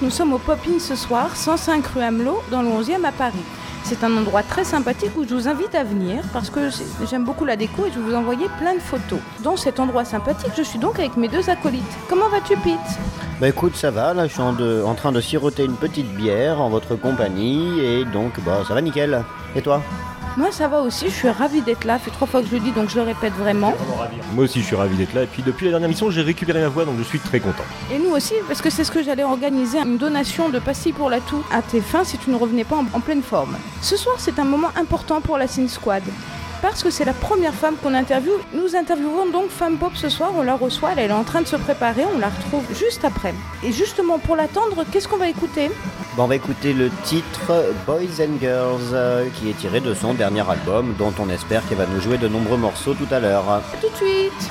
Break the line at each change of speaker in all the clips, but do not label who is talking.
Nous sommes au Pop-In ce soir, 105 rue Hamelot, dans le 11e à Paris. C'est un endroit très sympathique où je vous invite à venir parce que j'aime beaucoup la déco et je vais vous envoyer plein de photos. Dans cet endroit sympathique, je suis donc avec mes deux acolytes. Comment vas-tu, Pete?
Bah écoute, ça va, là je suis en train de siroter une petite bière en votre compagnie et donc bah ça va nickel. Et toi?
Moi, ça va aussi, je suis ravie d'être là. Ça fait trois fois que je le dis, donc je le répète vraiment.
Moi aussi, je suis ravi d'être là. Et puis, depuis la dernière mission, j'ai récupéré ma voix, donc je suis très content.
Et nous aussi, parce que c'est ce que j'allais organiser, une donation de pastilles pour la toux à tes fins si tu ne revenais pas en, en pleine forme. Ce soir, c'est un moment important pour la Sin Squad. Parce que c'est la première femme qu'on interviewe. Nous interviewons donc Femme Pop ce soir, on la reçoit, elle est en train de se préparer, on la retrouve juste après. Et justement, pour l'attendre, qu'est-ce qu'on va écouter?
On va écouter le titre Boys and Girls euh, qui est tiré de son dernier album dont on espère qu'elle va nous jouer de nombreux morceaux tout à l'heure.
Tout de suite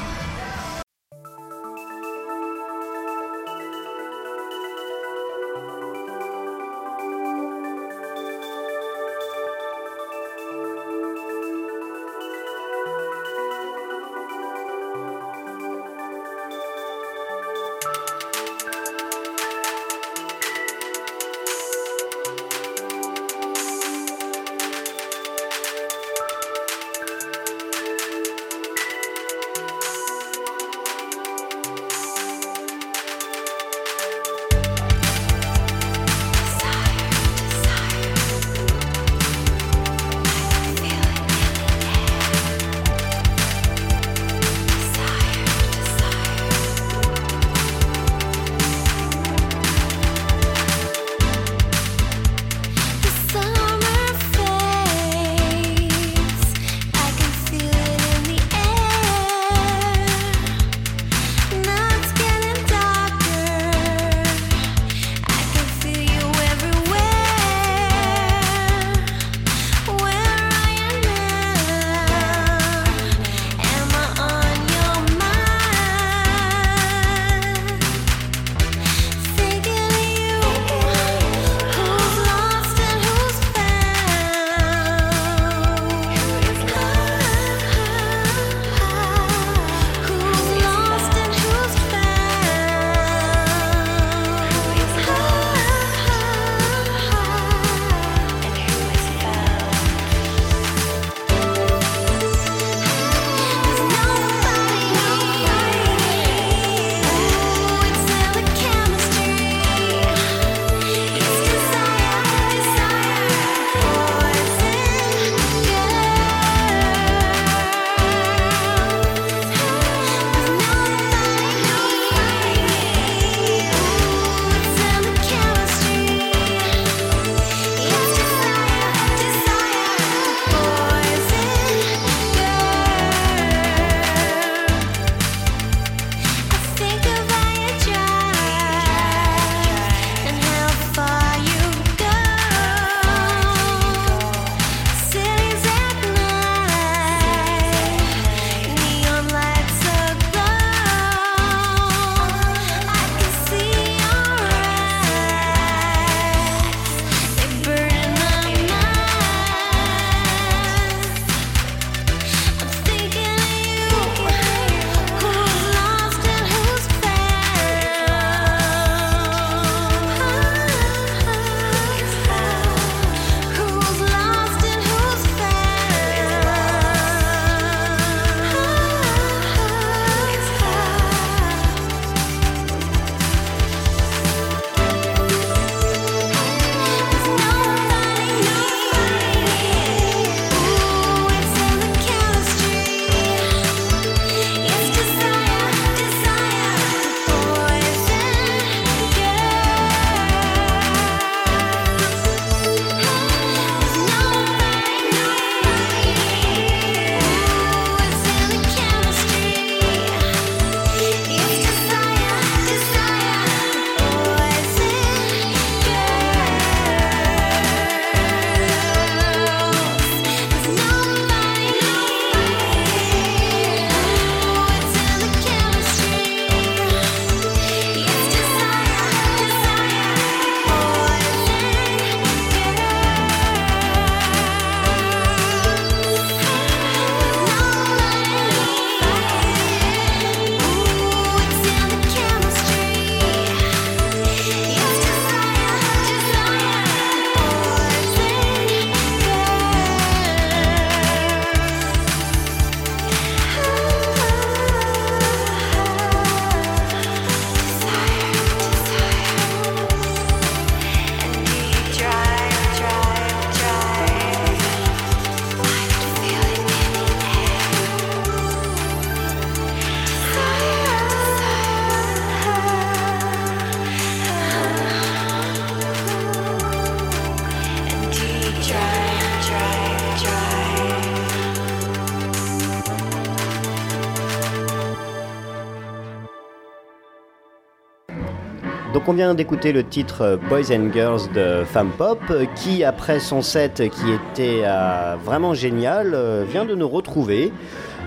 on vient d'écouter le titre Boys and Girls de Femme Pop qui après son set qui était euh, vraiment génial euh, vient de nous retrouver.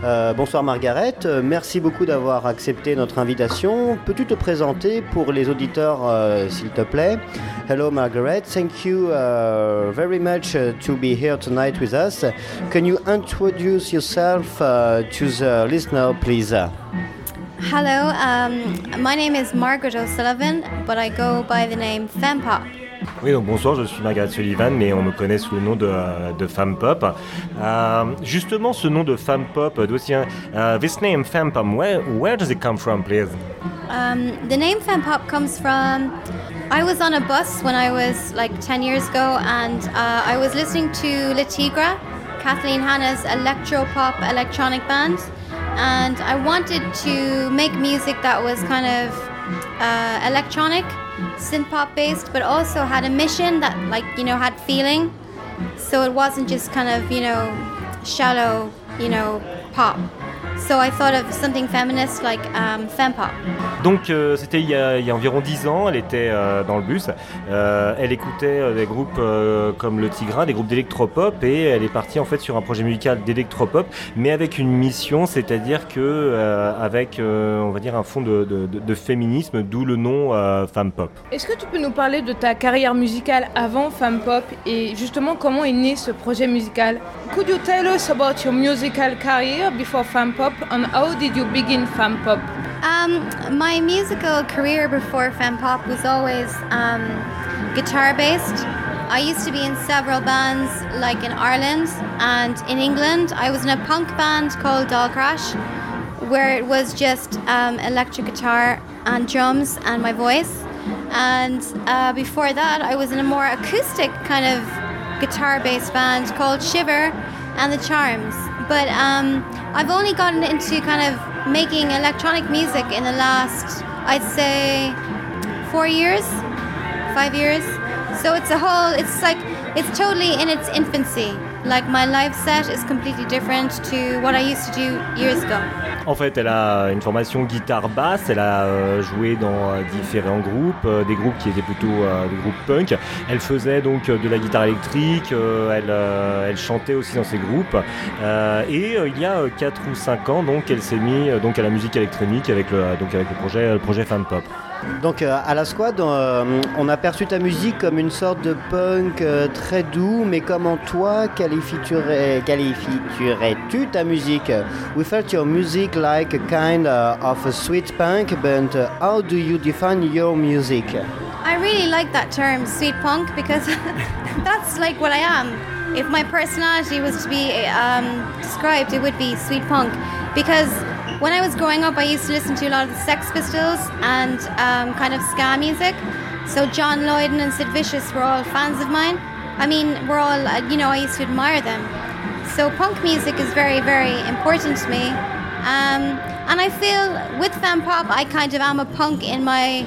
Euh, bonsoir Margaret, euh, merci beaucoup d'avoir accepté notre invitation. Peux-tu te présenter pour les auditeurs euh, s'il te plaît? Hello Margaret, thank you uh, very much uh, to be here tonight with us. Can you introduce yourself uh, to the listener please?
Hello, um, my name is Margaret O'Sullivan, but I go by the name Fempop.
Oui, donc bonsoir, je suis Margaret Sullivan, mais on me connaît sous le nom de, de Femme Pop. Euh, justement, ce nom de Femme Pop, uh, this name Femme Pop, where, where does it come from, please?
Um, the name Femme Fempop comes from. I was on a bus when I was like 10 years ago, and uh, I was listening to La Tigra, Kathleen Hanna's electro pop electronic band, and I wanted to make music that was kind of uh, electronic synth pop based, but also had a mission that, like, you know, had feeling. So it wasn't just kind of, you know, shallow, you know, pop. So I thought of something feminist like um, fempop.
Donc euh, c'était il, y a- il y a environ 10 ans, elle était euh, dans le bus, Euh, elle écoutait euh, des groupes euh, comme le Tigrin, des groupes d'électropop et elle est partie en fait sur un projet musical d'électropop mais avec une mission, c'est-à-dire que euh, avec euh, on va dire un fond de, de- féminisme, d'où le nom euh, Femme Pop.
Est-ce que tu peux nous parler de ta carrière musicale avant Femme Pop et justement comment est né ce projet musical? Could you tell us about your musical career before Femme Pop? And how did you begin Pop
Um, my musical career before fempop was always um, guitar based. I used to be in several bands, like in Ireland and in England. I was in a punk band called Doll Crash, where it was just um, electric guitar and drums and my voice. And uh, before that, I was in a more acoustic kind of guitar based band called Shiver and the Charms. But um, I've only gotten into kind of making electronic music in the last, I'd say, four years, five years. So it's a whole, it's like, it's totally in its infancy. Like my set is completely different to what I used to do years ago.
En fait, elle a une formation guitare-basse, elle a euh, joué dans euh, différents groupes, euh, des groupes qui étaient plutôt des groupes punk. Elle faisait donc de la guitare électrique, elle, chantait aussi dans ces groupes. Et il y a 4 ou 5 ans, donc, elle s'est mise donc, à la musique électronique avec le, donc, avec le projet, le projet Fan Pop.
Donc euh, à la squad, euh, on a perçu ta musique comme une sorte de punk euh, très doux, mais comment toi qualifierais- qualifierais-tu ta musique? We felt your music like a kind uh, of a sweet punk, but uh, how do you define your music?
I really like that term, sweet punk, because that's like what I am. If my personality was to be um, described, it would be sweet punk. Because when I was growing up, I used to listen to a lot of the Sex Pistols and um, kind of ska music. So John Lydon and Sid Vicious were all fans of mine. I mean, we're all, uh, you know, I used to admire them. So punk music is very, very important to me. Um, and I feel with fan pop, I kind of am a punk in my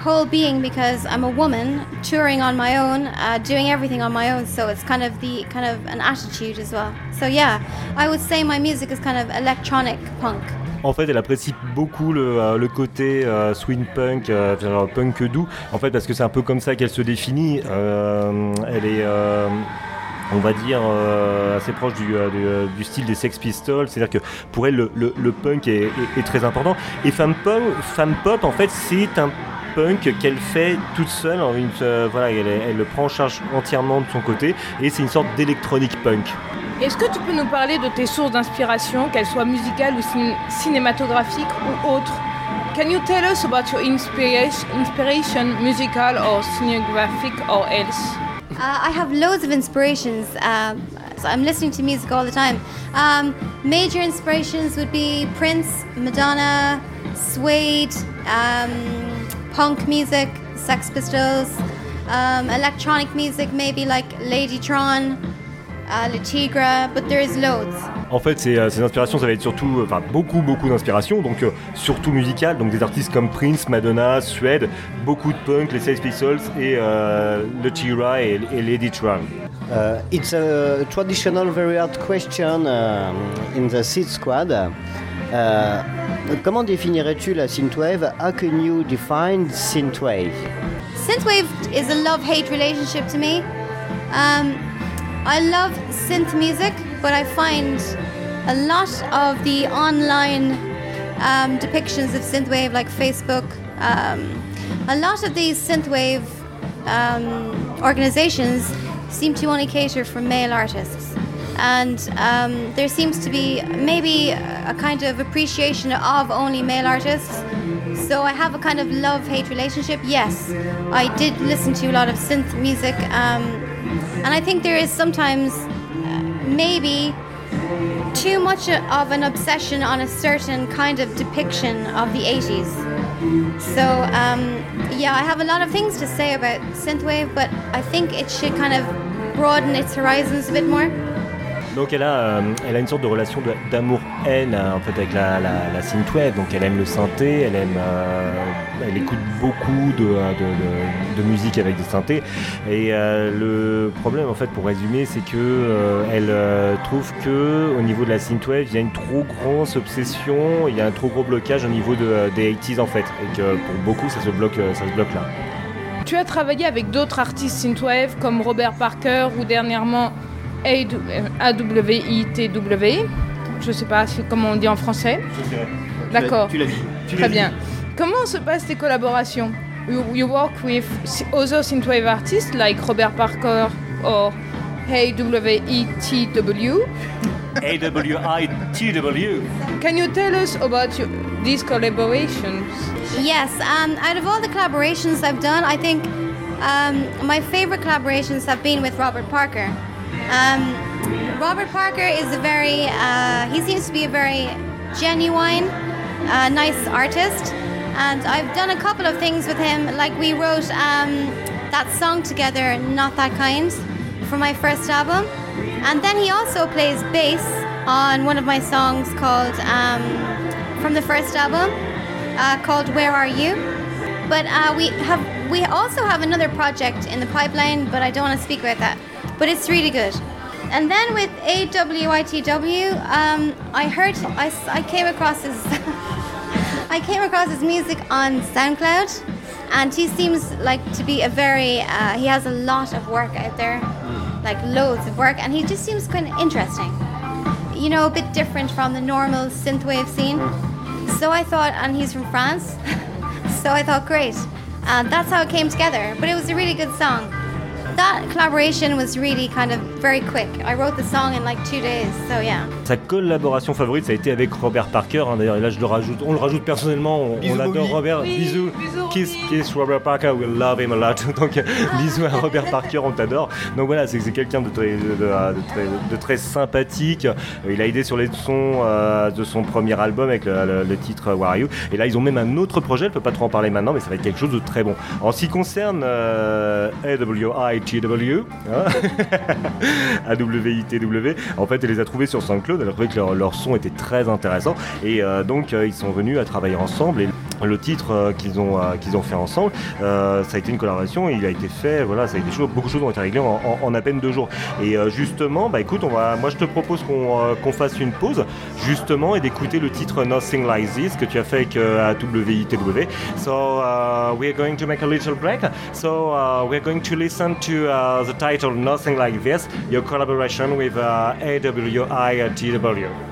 whole being because I'm a woman touring on my own, doing everything on my own. So it's kind of the kind of an attitude as well. So yeah, I would say my music is kind of electronic punk.
En fait, elle apprécie beaucoup le, euh, côté euh, swing punk, euh, punk doux. En fait, parce que c'est un peu comme ça qu'elle se définit. Elle est, on va dire, assez proche du, style des Sex Pistols. C'est-à-dire que pour elle, le, punk est, est- est très important. Et Femme Pop, Femme Pop en fait, c'est un punk qu'elle fait toute seule. en Une, euh, voilà, elle, elle le prend en charge entièrement de son côté. Et c'est une sorte d'électronique punk.
Est-ce que tu peux nous parler de tes sources d'inspiration, qu'elles soient musicales ou cin- cinématographiques ou autres? Can you tell us about your inspiration, inspiration musical or cinematographic or else?
Uh, I have loads of inspirations. Um, so I'm listening to music all the time. Um, major inspirations would be Prince, Madonna, Suede, um, punk music, Sex Pistols, um, electronic music, maybe like Ladytron, uh, Le Tigre, but there is loads.
En fait, ces, euh, ces inspirations, ça va être surtout, euh, enfin beaucoup, beaucoup d'inspirations, donc euh, surtout musicales, donc des artistes comme Prince, Madonna, Suède, beaucoup de punk, les Sex Pistols et euh, le Tira et, et Lady Tron.
Uh, it's a traditional, very hard question um, in the Seed Squad. Euh, comment définirais-tu la synthwave? How can you define synthwave?
Synthwave is a love-hate relationship to me. Um, I love synth music, but I find a lot of the online um, depictions of synthwave, like Facebook, um, a lot of these synthwave um, organizations seem to only cater for male artists. And um, there seems to be maybe a kind of appreciation of only male artists. So I have a kind of love hate relationship. Yes, I did listen to a lot of synth music. Um, and I think there is sometimes uh, maybe too much of an obsession on a certain kind of depiction of the 80s. So, um, yeah, I have a lot of things to say about synthwave, but I think it should kind of broaden its horizons a bit more.
Donc elle a, euh, elle a une sorte de relation d'amour-haine euh, en fait avec la, la, synthwave. Donc elle aime le synthé, elle aime, euh, elle écoute beaucoup de, de, musique avec des synthés. Et euh, le problème en fait, pour résumer, c'est que euh, elle trouve que au niveau de la synthwave, il y a une trop grosse obsession, il y a un trop gros blocage au niveau de, des 80s en fait, et que pour beaucoup ça se bloque, ça se bloque là.
Tu as travaillé avec d'autres artistes synthwave comme Robert Parker ou dernièrement AWITW. Je ne sais pas comment on dit en français. D'accord.
Tu l'as dit.
Très bien. Comment se passent tes collaborations? You, you work with other synthwave artists like Robert Parker or AWITW.
AWITW.
Can you tell us about your, these collaborations?
Yes, um, out of all the collaborations I've done, I think um, my favorite collaborations have been with Robert Parker. Um, Robert Parker is a very, uh, he seems to be a very genuine, uh, nice artist. And I've done a couple of things with him, like we wrote um, that song together, Not That Kind, for my first album. And then he also plays bass on one of my songs called, um, from the first album, uh, called Where Are You? But uh, we have we also have another project in the pipeline, but I don't want to speak about that. But it's really good. And then with AWITW, um, I heard I, I came across his I came across his music on SoundCloud, and he seems like to be a very uh, he has a lot of work out there, like loads of work, and he just seems kind of interesting. You know, a bit different from the normal synthwave scene. So I thought, and he's from France, so I thought, great. And that's how it came together. But it was a really good song.
Sa collaboration favorite, ça a été avec Robert Parker. Hein, D'ailleurs, là, je le rajoute. On le rajoute personnellement. On,
Bisous,
on adore
Bobby.
Robert.
Oui,
bisous.
bisous,
Kiss, kiss Robert Parker. We love him a lot. Donc, bisous à Robert Parker. On t'adore. Donc voilà, c'est c'est quelqu'un de très, de, de- de très, de très sympathique. Il a aidé sur les sons euh, de son premier album avec le, le- le titre Where Are You. Et là, ils ont même un autre projet. Je peux pas trop en parler maintenant, mais ça va être quelque chose de très bon. En ce qui concerne euh, AWITW, hein, AWITW. En fait, elle les a trouvés sur SoundCloud. Elle a trouvé que leur, son était très intéressant. Et euh, donc, euh, ils sont venus à travailler ensemble. Et le titre euh, qu'ils ont, qu'ils ont fait ensemble, ça a été une collaboration. Il a été fait, voilà, ça a été chaud. Beaucoup de choses ont été réglées en, à peine deux jours. Et justement, bah écoute, on va, moi je te propose qu'on qu'on fasse une pause, justement, et d'écouter le titre Nothing Like This que tu as fait avec AWITW. So, uh, we're going to make a little break. So, uh, we're going to listen to uh, the title Nothing Like This, your collaboration with uh, AWITW.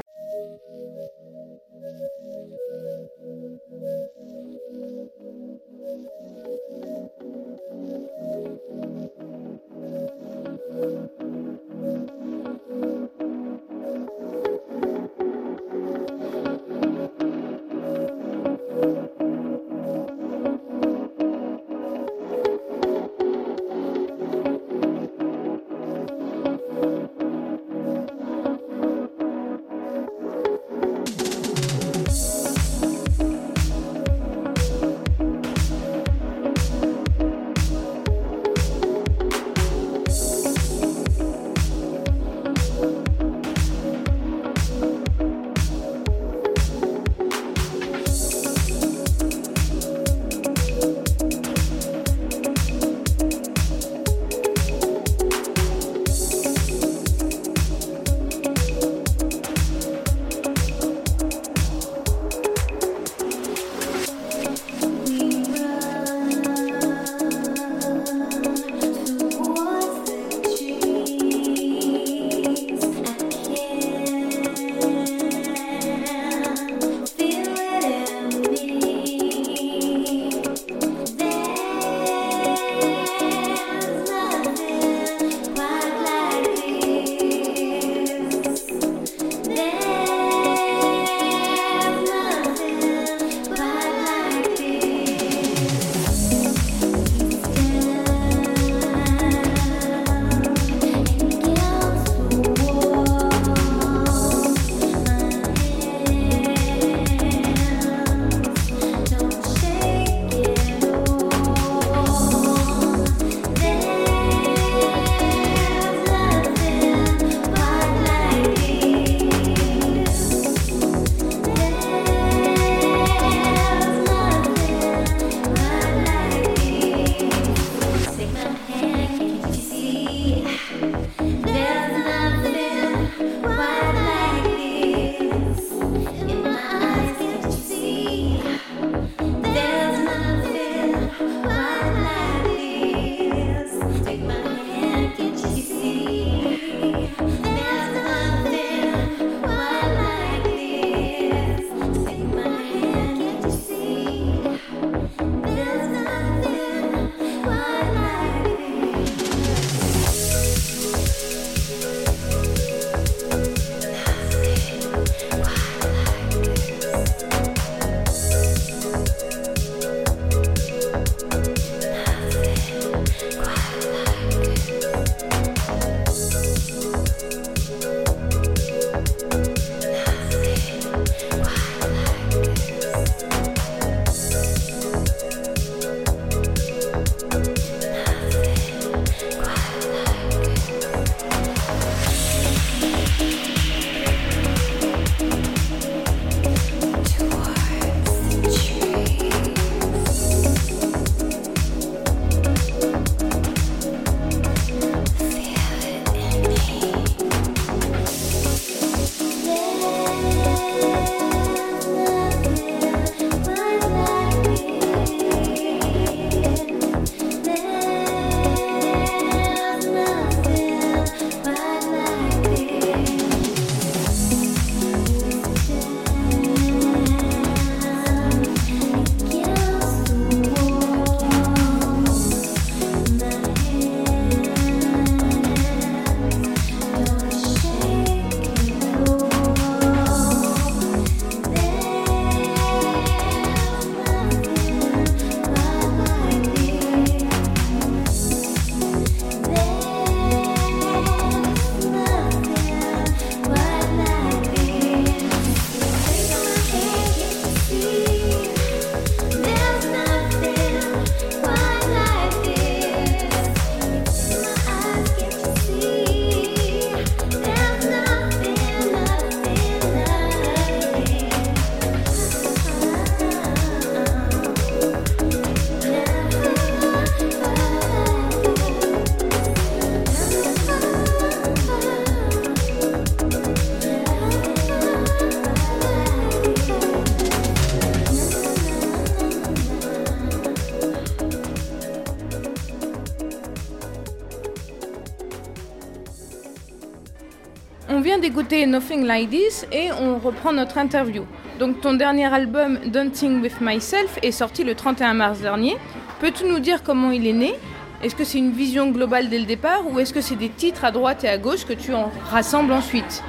D'écouter Nothing Like This et on reprend notre interview. Donc ton dernier album Dancing With Myself est sorti le 31 mars dernier. Peux-tu nous dire comment il est né? Est-ce que c'est une vision globale dès le départ ou est-ce que c'est des titres à droite et à gauche que tu en rassembles ensuite?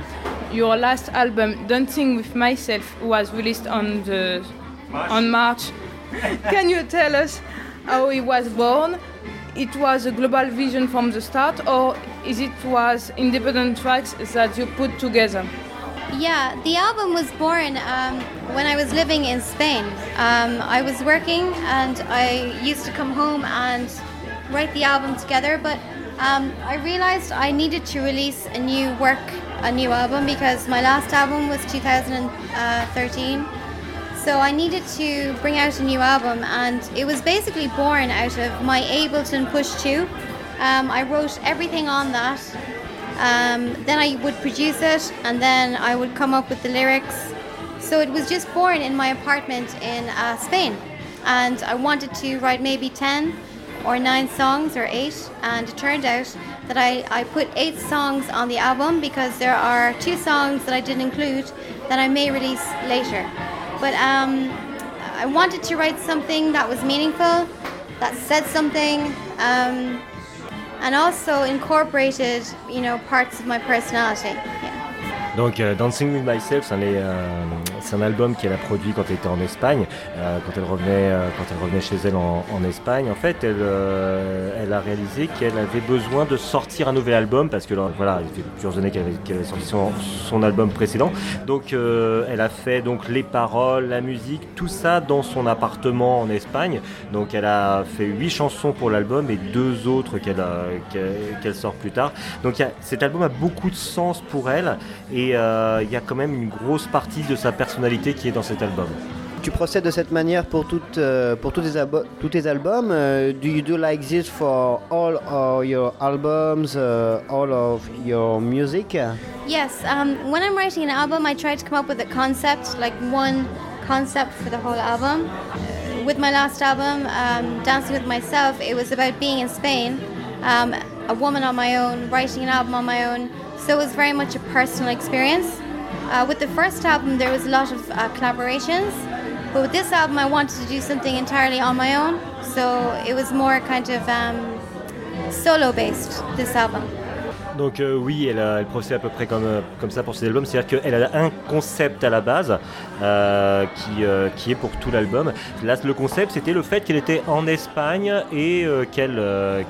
Your last album Dancing With Myself was released on, the, on March. Can you tell us how it was born? It was a global vision from the start, or is it was independent tracks that you put together?
Yeah, the album was born um, when I was living in Spain. Um, I was working and I used to come home and write the album together, but um, I realized I needed to release a new work, a new album, because my last album was 2013 so I needed to bring out a new album, and it was basically born out of my Ableton Push 2. Um, I wrote everything on that. Um, then I would produce it, and then I would come up with the lyrics. So it was just born in my apartment in uh, Spain, and I wanted to write maybe 10 or 9 songs or 8, and it turned out that I, I put 8 songs on the album because there are two songs that I didn't include that I may release later. But um, I wanted to write something that was meaningful, that said something, um, and also incorporated, you know, parts of my personality. Yeah.
Donc euh, Dancing with Myself, euh, un, album qu'elle a produit quand elle était en Espagne, euh, quand, elle revenait, quand elle revenait chez elle en, Espagne. En fait, elle, elle a réalisé qu'elle avait besoin de sortir un nouvel album parce que voilà, il fait plusieurs années qu'elle avait, sorti son, album précédent. Donc elle a fait donc les paroles, la musique, tout ça dans son appartement en Espagne. Donc elle a fait huit chansons pour l'album et deux autres qu'elle sort plus tard. Donc cet album a beaucoup de sens pour elle. Et euh, il y a quand même une grosse partie de sa personnalité qui est dans cet album.
Tu procèdes de cette manière pour, toutes, euh, pour tous, tes tous tes albums. Uh, do you do like this for all of your albums, uh, all of your music?
Yes. Um, when I'm writing an album, I try to come up with a concept, like one concept for the whole album. With my last album, um, Dancing with Myself, it was about being in Spain, um, a woman on my own, writing an album on my own. So it was very much a personal experience. Uh, with the first album, there was a lot of uh, collaborations, but with this album, I wanted to do something entirely on my own. So it was more kind of um, solo based, this album.
Donc euh, oui, elle, elle, procède à peu près comme, euh, ça pour ses albums, c'est-à-dire qu'elle a un concept à la base euh, qui, est pour tout l'album. Là, le concept, c'était le fait qu'elle était en Espagne et qu'elle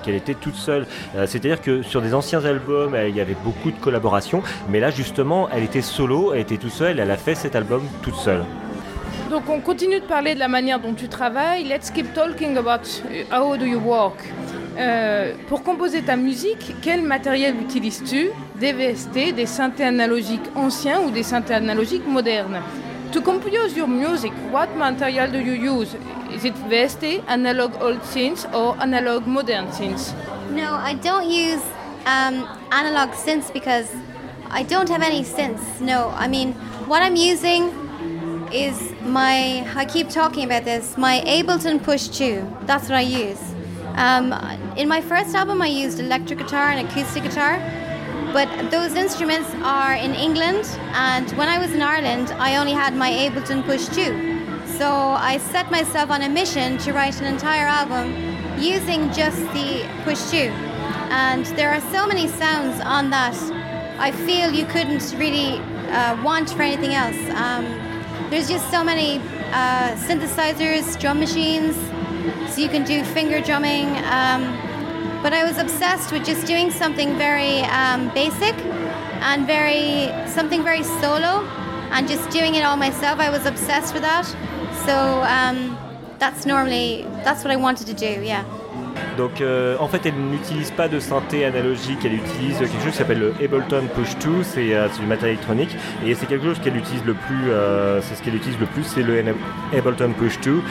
qu'elle était toute seule. c'est-à-dire que sur des anciens albums, il y avait beaucoup de collaborations, mais là, justement, elle était solo, elle était toute seule, elle a fait cet album toute seule.
Donc on continue de parler de la manière dont tu travailles. Let's keep talking about how do you work? Euh, pour composer ta musique, quel matériel utilises-tu? Des VST, des synthés analogiques anciens ou des synthés analogiques modernes? To compose your music, what material do you use? Is it VST, analog old synths or analog modern synths?
No, I don't use um, analog synths because I don't have any synths. No, I mean, what I'm using is my, I keep talking about this, my Ableton Push 2. That's what I use. Um, in my first album, I used electric guitar and acoustic guitar, but those instruments are in England, and when I was in Ireland, I only had my Ableton Push 2. So I set myself on a mission to write an entire album using just the Push 2. And there are so many sounds on that, I feel you couldn't really uh, want for anything else. Um, there's just so many uh, synthesizers, drum machines, so you can do finger drumming. Um, but I was obsessed with just doing something very um, basic and very something very solo, and just doing it all myself. I was obsessed with that. So um, that's normally that's what I wanted to do. Yeah.
Donc euh, en fait elle n'utilise pas de synthé analogique, elle utilise quelque chose qui s'appelle le Ableton Push 2, euh, c'est du matériel électronique et c'est quelque chose qu'elle utilise le plus, euh, c'est ce qu'elle utilise le plus, c'est le Ableton Push 2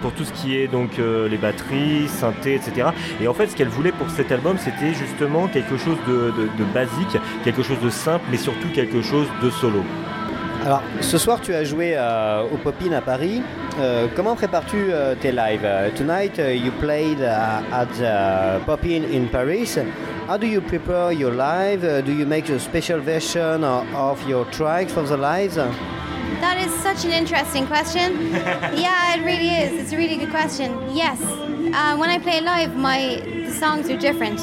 pour tout ce qui est donc les batteries, synthé, etc. Et en fait ce qu'elle voulait pour cet album c'était justement quelque chose de basique, quelque chose de simple mais surtout quelque chose de solo.
Alors, ce soir, tu as joué euh, au Popin à Paris. Euh, comment prépares-tu euh, tes lives? Tonight, you played at Popin in Paris. how do you prepare your live? Uh, do you make a special version of, your tracks for the lives?
That is such an interesting question. yeah, it really is. It's a really good question. Yes, uh, when I play live, my the songs are different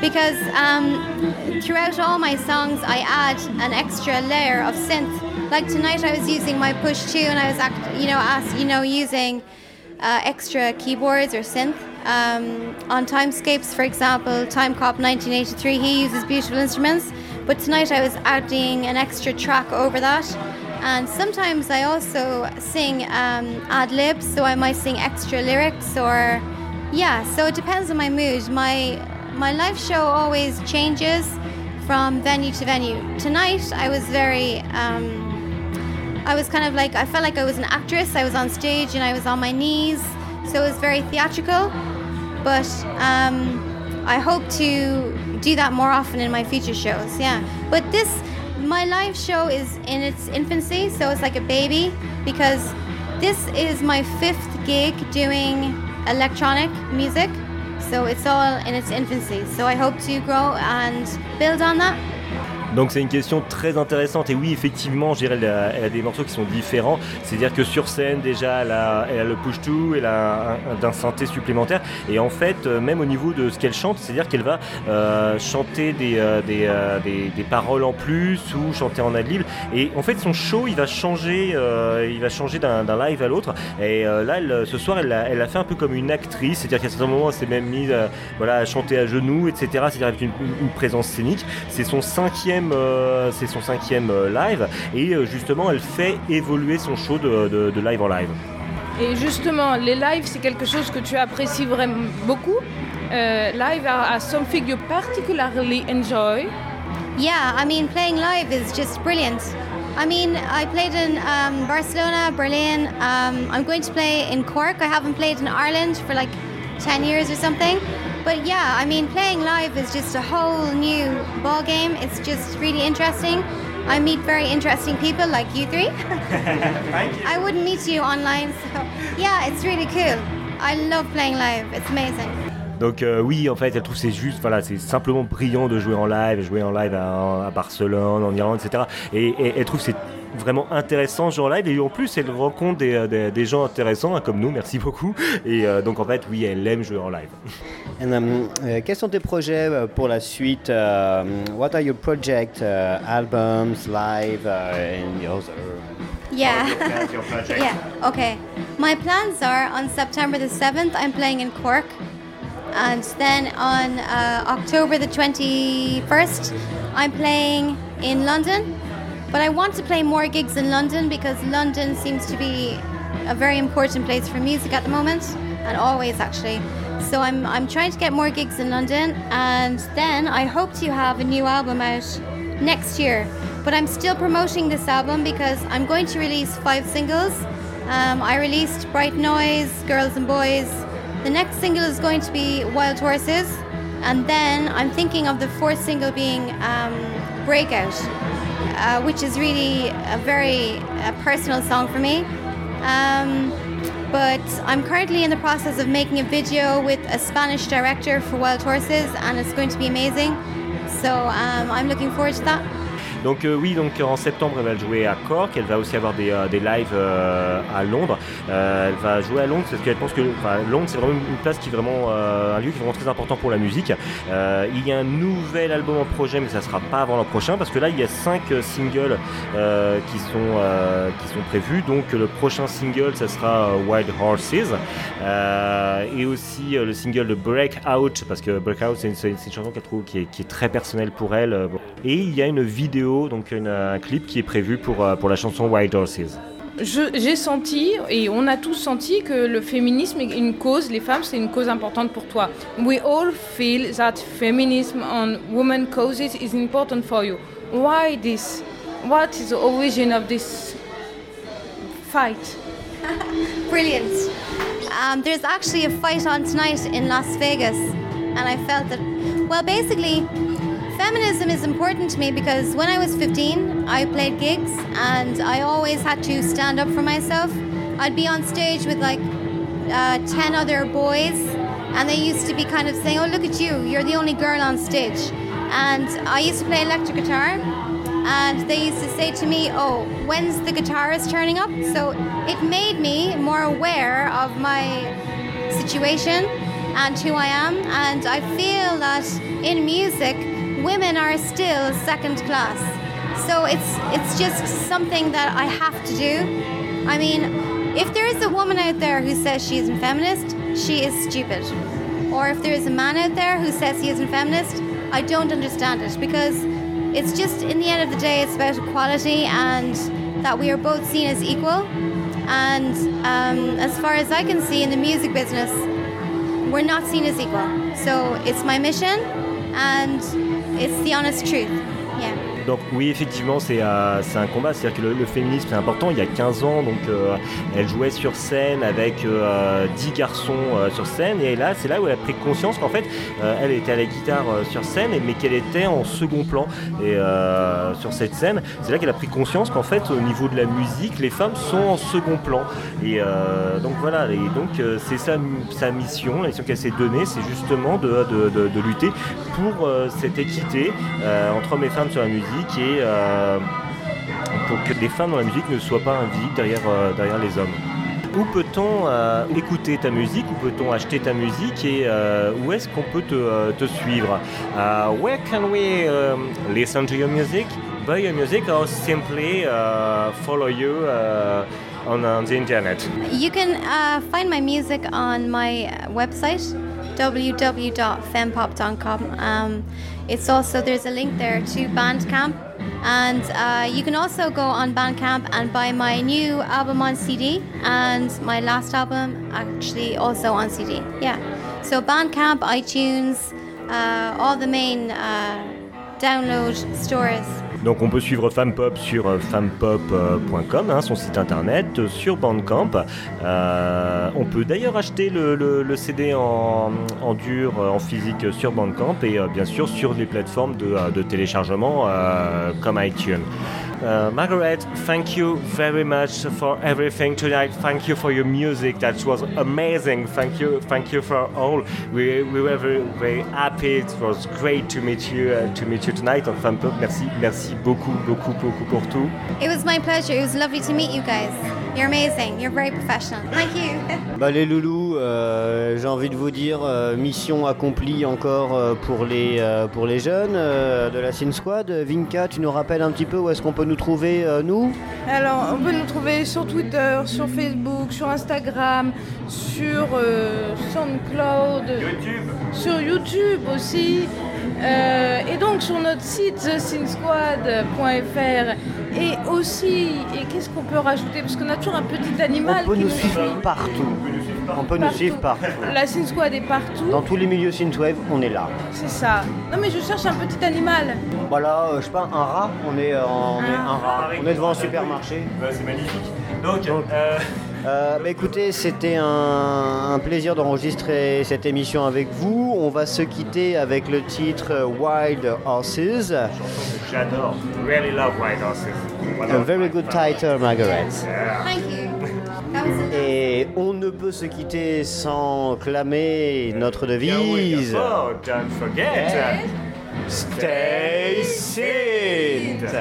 because um, throughout all my songs, I add an extra layer of synth. Like tonight, I was using my push two, and I was, act, you know, asked, you know, using uh, extra keyboards or synth. Um, on Timescapes, for example, Timecop 1983, he uses beautiful instruments. But tonight I was adding an extra track over that. And sometimes I also sing um, ad libs, so I might sing extra lyrics or, yeah, so it depends on my mood. My, my live show always changes from venue to venue. Tonight I was very, um, I was kind of like, I felt like I was an actress. I was on stage and I was on my knees, so it was very theatrical. But um, I hope to do that more often in my future shows, yeah. But this, my live show is in its infancy, so it's like a baby because this is my fifth gig doing electronic music. So it's all in its infancy. So I hope to grow and build on that.
Donc c'est une question très intéressante. Et oui effectivement je dirais elle a, des morceaux qui sont différents. C'est-à-dire que sur scène déjà elle a, elle a le push-to elle a un, synthé supplémentaire. Et en fait euh, même au niveau de ce qu'elle chante c'est-à-dire qu'elle va euh, chanter euh, des, des, paroles en plus ou chanter en ad lib et en fait son show il va changer il va changer d'un live à l'autre. Et là ce soir elle a, elle a, fait un peu comme une actrice. C'est-à-dire qu'à certains moments elle s'est même mise voilà, à chanter à genoux etc c'est-à-dire avec une, une présence scénique. C'est son cinquième euh, c'est son cinquième euh, live, et euh, justement, elle fait évoluer son show de, live en live.
Et justement, les lives, c'est quelque chose que tu apprécies vraiment beaucoup. live are, something you particularly enjoy.
Yeah, I mean, playing live is just brilliant. I mean, I played in um, Barcelona, Berlin. Um, I'm going to play in Cork. I haven't played in Ireland for like 10 years or something. But yeah, I mean, playing live is just a whole new ball game. It's just really interesting. I meet very interesting people like you three.
Thank you.
I wouldn't meet you online, so yeah, it's really cool. I love playing live. It's amazing.
Donc euh, oui, en fait, elle trouve c'est juste, voilà, c'est simplement brillant de jouer en live, jouer en live à, Barcelone, en Irlande, etc. Et, et elle trouve c'est vraiment intéressant ce genre live et en plus elle rencontre des, des, des gens intéressants hein, comme nous, merci beaucoup. Et euh, donc en fait oui elle aime jouer en live.
And, um, uh, quels sont tes projets uh, pour la suite? Um, what are your projects, uh, albums, live, uh, and your other?
Yeah. Yeah. Okay. My plans are on September the 7th I'm playing in Cork. And then on uh, October the 21st, I'm playing in London. But I want to play more gigs in London because London seems to be a very important place for music at the moment, and always actually. So I'm, I'm trying to get more gigs in London, and then I hope to have a new album out next year. But I'm still promoting this album because I'm going to release five singles. Um, I released Bright Noise, Girls and Boys. The next single is going to be Wild Horses, and then I'm thinking of the fourth single being um, Breakout uh, which is really a very uh, personal song for me. Um, but I'm currently in the process of making a video with a Spanish director for Wild Horses, and it's going to be amazing. So um, I'm looking forward to that.
Donc euh, oui, donc en septembre, elle va jouer à Cork. Elle va aussi avoir des, euh, des lives euh, à Londres. elle va jouer à Londres parce qu'elle pense que Londres, c'est vraiment une place qui est vraiment un lieu qui est vraiment très important pour la musique. il y a un nouvel album en projet, mais ça sera pas avant l'an prochain parce que là, il y a cinq singles qui sont qui sont prévus. Donc le prochain single, ça sera Wild Horses et aussi le single de Breakout parce que Breakout, c'est une, une, chanson qu'elle trouve qui est, qui est très personnelle pour elle. Et il y a une vidéo donc un clip qui est prévu pour, euh, pour la chanson White Horses.
J'ai senti, et on a tous senti, que le féminisme est une cause, les femmes, c'est une cause importante pour toi. We all feel that feminism on women causes is important for you. Why this? What is the origin of this fight?
Brilliant. Um, there's actually a fight on tonight in Las Vegas, and I felt that, well, basically, Feminism is important to me because when I was 15, I played gigs and I always had to stand up for myself. I'd be on stage with like uh, 10 other boys and they used to be kind of saying, "Oh, look at you! You're the only girl on stage." And I used to play electric guitar, and they used to say to me, "Oh, when's the guitarist turning up?" So it made me more aware of my situation and who I am, and I feel that in music, women are still second class. So it's it's just something that I have to do. I mean, if there is a woman out there who says she isn't feminist, she is stupid. Or if there is a man out there who says he isn't feminist, I don't understand it because it's just in the end of the day it's about equality and that we are both seen as equal. And um, as far as I can see in the music business, we're not seen as equal. So it's my mission and it's the honest truth.
Donc oui, effectivement, c'est euh, c'est un combat. C'est-à-dire que le, féminisme, c'est important. Il y a 15 ans, donc euh, elle jouait sur scène avec euh, 10 garçons euh, sur scène. Et là, c'est là où elle a pris conscience qu'en fait, elle était à la guitare sur scène, mais qu'elle était en second plan. Et sur cette scène, c'est là qu'elle a pris conscience qu'en fait, au niveau de la musique, les femmes sont en second plan. Et donc voilà. Et donc c'est sa, mission, la mission qu'elle s'est donnée, c'est justement de, de, lutter pour cette équité entre hommes et femmes sur la musique et euh, pour que les femmes dans la musique ne soient pas invisibles derrière, euh, derrière les hommes. Où peut-on euh, écouter ta musique Où peut-on acheter ta musique Et où est-ce qu'on peut te, suivre? Uh, Where can we um, listen to your music, buy your music, or simply uh, follow you uh, on, on the internet?
You can uh, find my music on my website www.fempop.com. it's also there's a link there to Bandcamp, and uh, you can also go on Bandcamp and buy my new album on CD and my last album actually also on CD. Yeah, so Bandcamp, iTunes, uh, all the main uh, download stores.
Donc on peut suivre Femme Pop sur euh, fempop.com, hein, son site internet, euh, sur Bandcamp. Euh, on peut d'ailleurs acheter le, CD en, dur, euh, en physique euh, sur Bandcamp et euh, bien sûr sur les plateformes de, euh, téléchargement euh, comme iTunes. Uh, Margaret, thank you very much for everything tonight. Thank you for your music. That was amazing. Thank you, thank you for all. We, we were very, very happy. It was great to meet you, uh, to meet you tonight on Femme Merci, merci beaucoup, beaucoup, beaucoup pour tout.
It was my pleasure. It was lovely to meet you guys. You're amazing. You're very professional. Thank you.
Bah les loulous, euh, j'ai envie de vous dire, euh, mission accomplie encore euh, pour, les, euh, pour les jeunes euh, de la Sin Squad. Vinka, tu nous rappelles un petit peu où est-ce qu'on peut nous trouver, euh, nous?
Alors, on peut nous trouver sur Twitter, sur Facebook, sur Instagram, sur euh, SoundCloud, sur YouTube aussi. Euh, et donc sur notre site thesinsquad.fr et aussi, et qu'est-ce qu'on peut rajouter? Parce qu'on a toujours un petit animal
On peut
qui
nous suivre partout. On peut nous suivre partout.
La Sin Squad est partout,
Dans tous les milieux synthwave, on est là.
c'est ça. Non mais je cherche un petit animal.
Voilà, euh, je sais pas, un rat, on est, euh, on est
Un
rat. On est devant un supermarché.
c'est magnifique. Donc, euh,
Euh, bah écoutez, c'était un, un plaisir d'enregistrer cette émission avec vous. On va se quitter avec le titre euh, Wild Horses.
j'adore. Really love White Horses.
A very good title, Margaret.
Thank you.
Et on ne peut se quitter sans clamer notre
Yeah,
devise.
Oh, don't forget.
Stay synth.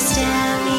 understand.